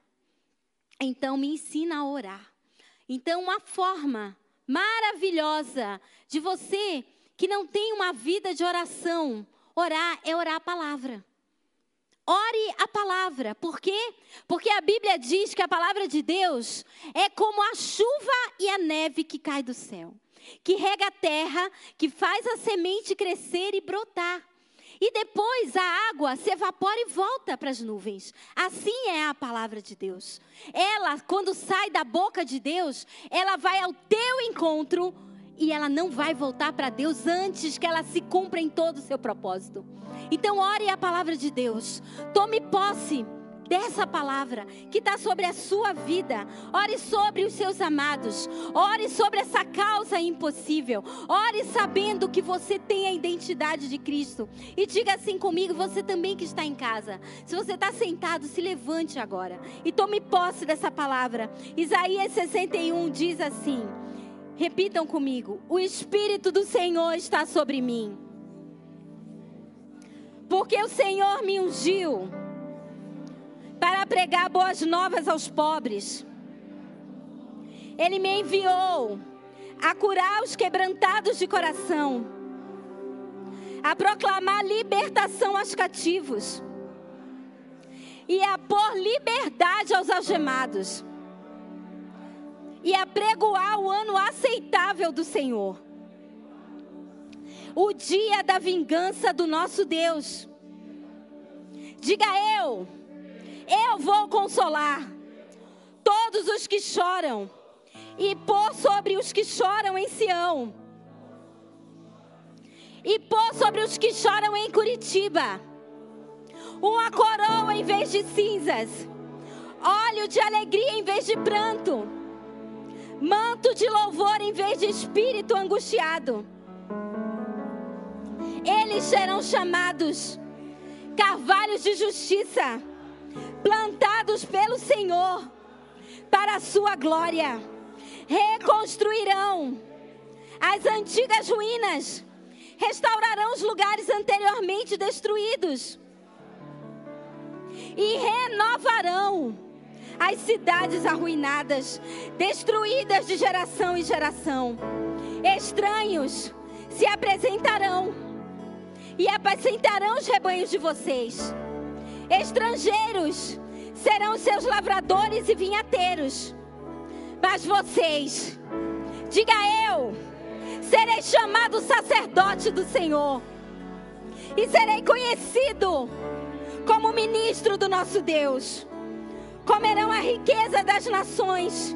Então, me ensina a orar. Então, uma forma maravilhosa de você que não tem uma vida de oração, orar é orar a palavra. Ore a palavra. Por quê? Porque a Bíblia diz que a palavra de Deus é como a chuva e a neve que cai do céu. que rega a terra, que faz a semente crescer e brotar. E depois a água se evapora e volta para as nuvens. Assim é a palavra de Deus. Ela, quando sai da boca de Deus, ela vai ao teu encontro e ela não vai voltar para Deus antes que ela se cumpra em todo o seu propósito. Então, ore a palavra de Deus. Tome posse dessa palavra que está sobre a sua vida. Ore sobre os seus amados. Ore sobre essa causa impossível. Ore sabendo que você tem a identidade de Cristo. E diga assim comigo, você também que está em casa. Se você está sentado, se levante agora e tome posse dessa palavra. Isaías 61 diz assim: Repitam comigo: O Espírito do Senhor está sobre mim. Porque o Senhor me ungiu para pregar boas novas aos pobres. Ele me enviou a curar os quebrantados de coração, a proclamar libertação aos cativos e a pôr liberdade aos algemados e a pregoar o ano aceitável do Senhor. O dia da vingança do nosso Deus. Diga eu eu vou consolar todos os que choram e pôr sobre os que choram em Sião. E pôr sobre os que choram em Curitiba uma coroa em vez de cinzas, óleo de alegria em vez de pranto, manto de louvor em vez de espírito angustiado. Eles serão chamados carvalhos de justiça plantados pelo Senhor para a sua glória. Reconstruirão as antigas ruínas, restaurarão os lugares anteriormente destruídos e renovarão as cidades arruinadas, destruídas de geração em geração. Estranhos se apresentarão e apacentarão os rebanhos de vocês Estrangeiros serão seus lavradores e vinhateiros. Mas vocês, diga eu, serei chamado sacerdote do Senhor. E serei conhecido como ministro do nosso Deus. Comerão a riqueza das nações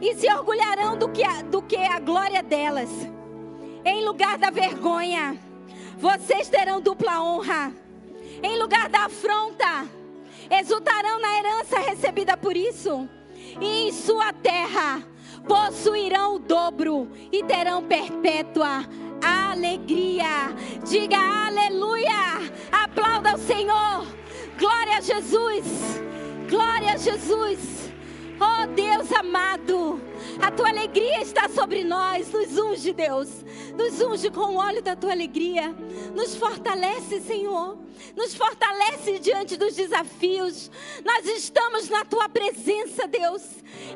e se orgulharão do que, a, do que a glória delas. Em lugar da vergonha, vocês terão dupla honra em lugar da afronta, exultarão na herança recebida por isso, e em sua terra possuirão o dobro e terão perpétua alegria. Diga aleluia, aplauda o Senhor, glória a Jesus, glória a Jesus. Oh Deus amado, a tua alegria está sobre nós. Nos unge, Deus. Nos unge com o óleo da tua alegria. Nos fortalece, Senhor. Nos fortalece diante dos desafios. Nós estamos na tua presença, Deus.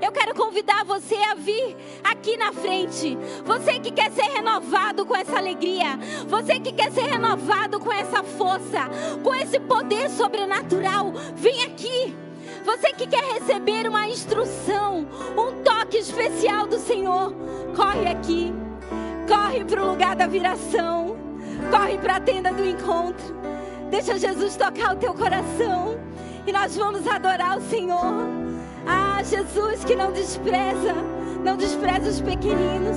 Eu quero convidar você a vir aqui na frente. Você que quer ser renovado com essa alegria. Você que quer ser renovado com essa força. Com esse poder sobrenatural. Vem aqui. Você que quer receber uma instrução, um toque especial do Senhor, corre aqui. Corre para o lugar da viração. Corre para a tenda do encontro. Deixa Jesus tocar o teu coração. E nós vamos adorar o Senhor. Ah, Jesus que não despreza, não despreza os pequeninos.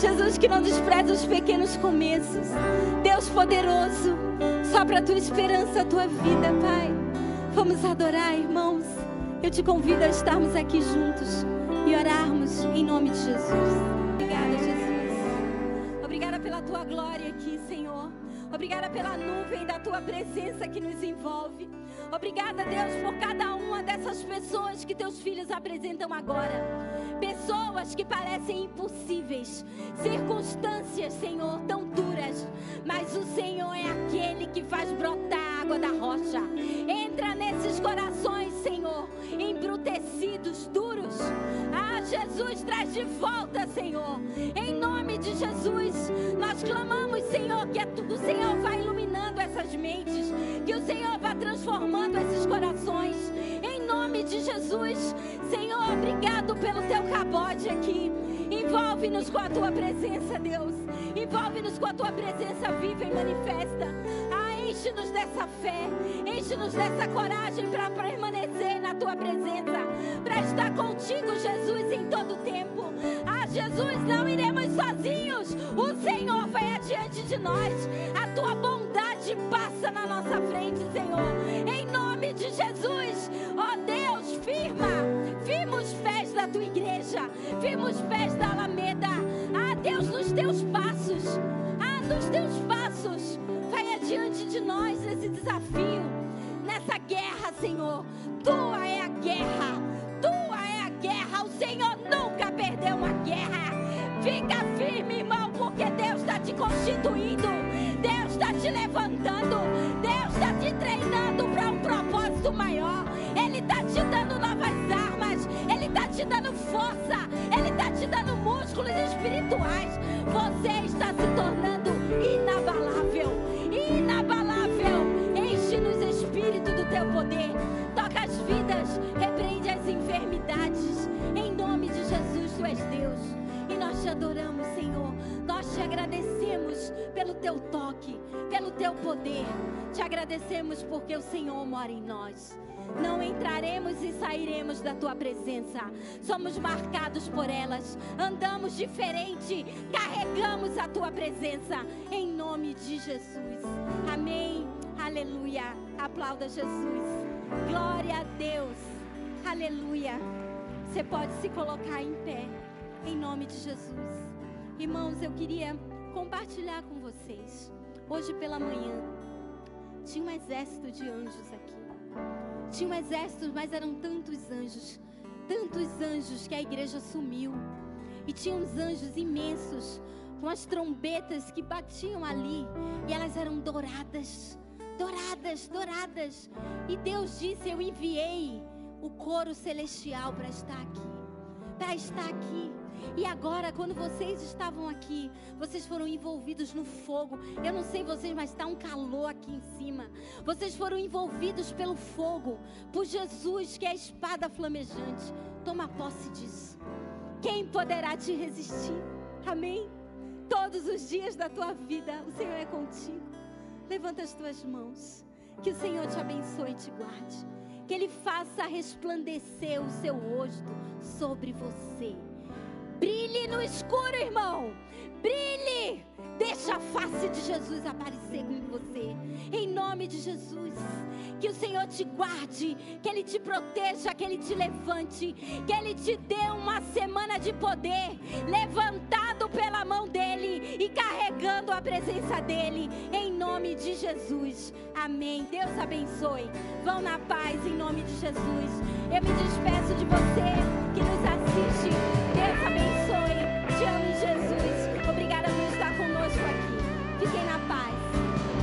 Jesus que não despreza os pequenos começos. Deus poderoso, só para a tua esperança, a tua vida, Pai. Vamos adorar, irmãos. Eu te convido a estarmos aqui juntos e orarmos em nome de Jesus. Obrigada, Jesus. Obrigada pela tua glória aqui, Senhor. Obrigada pela nuvem da tua presença que nos envolve. Obrigada, Deus, por cada uma dessas pessoas que teus filhos apresentam agora. Pessoas que parecem impossíveis, circunstâncias, Senhor, tão duras, mas o Senhor é aquele que faz brotar água da rocha. Entra nesses corações, Senhor, embrutecidos, duros. Ah, Jesus, traz de volta, Senhor. Em nome de Jesus, nós clamamos, Senhor, que o Senhor vai iluminando essas mentes, que o Senhor vai transformando esses corações. Em nome de Jesus, Senhor, obrigado pelo teu cabode aqui. Envolve-nos com a tua presença, Deus. Envolve-nos com a tua presença viva e manifesta. Ah, enche-nos dessa fé, enche-nos dessa coragem para permanecer na tua presença, para estar contigo, Jesus, em todo tempo. Ah, Jesus, não iremos sozinhos. O Senhor vai adiante de nós. A tua bondade passa na nossa frente, Senhor. Em nome de Jesus, ó Deus, firma, firma os pés da tua igreja, firma os pés da Alameda. Ah, Deus, nos teus passos, ah, nos teus passos diante de nós nesse desafio, nessa guerra, Senhor. Tua é a guerra, tua é a guerra. O Senhor nunca perdeu uma guerra. Fica firme, irmão, porque Deus está te constituindo, Deus está te levantando, Deus está te treinando para um propósito maior. Ele está te dando novas armas, Ele está te dando força, Ele está te dando músculos espirituais. Você está se tornando inabalável inabalável. Enche-nos, Espírito, do teu poder. Toca as vidas, te adoramos, Senhor. Nós te agradecemos pelo teu toque, pelo teu poder. Te agradecemos porque o Senhor mora em nós não entraremos e sairemos da tua presença. Somos marcados por elas, andamos diferente, carregamos a tua presença, em nome de Jesus. Amém. Aleluia. Aplauda Jesus. Glória a Deus. Aleluia. Você pode se colocar em pé, em nome de Jesus. Irmãos, eu queria compartilhar com vocês. Hoje pela manhã, tinha um exército de anjos aqui. Tinha um exército, mas eram tantos anjos, tantos anjos que a igreja sumiu. E tinha uns anjos imensos, com as trombetas que batiam ali, e elas eram douradas, douradas, douradas. E Deus disse: Eu enviei o coro celestial para estar aqui, para estar aqui. E agora, quando vocês estavam aqui, vocês foram envolvidos no fogo. Eu não sei vocês, mas está um calor aqui em cima. Vocês foram envolvidos pelo fogo, por Jesus, que é a espada flamejante. Toma posse disso. Quem poderá te resistir? Amém? Todos os dias da tua vida, o Senhor é contigo. Levanta as tuas mãos. Que o Senhor te abençoe e te guarde. Que Ele faça resplandecer o seu rosto sobre você. Brilhe no escuro, irmão. Brilhe. Deixa a face de Jesus aparecer em você. Em nome de Jesus. Que o Senhor te guarde, que Ele te proteja, que Ele te levante, que Ele te dê uma semana de poder, levantado pela mão dEle e carregando a presença dEle, em nome de Jesus. Amém. Deus abençoe. Vão na paz, em nome de Jesus. Eu me despeço de você.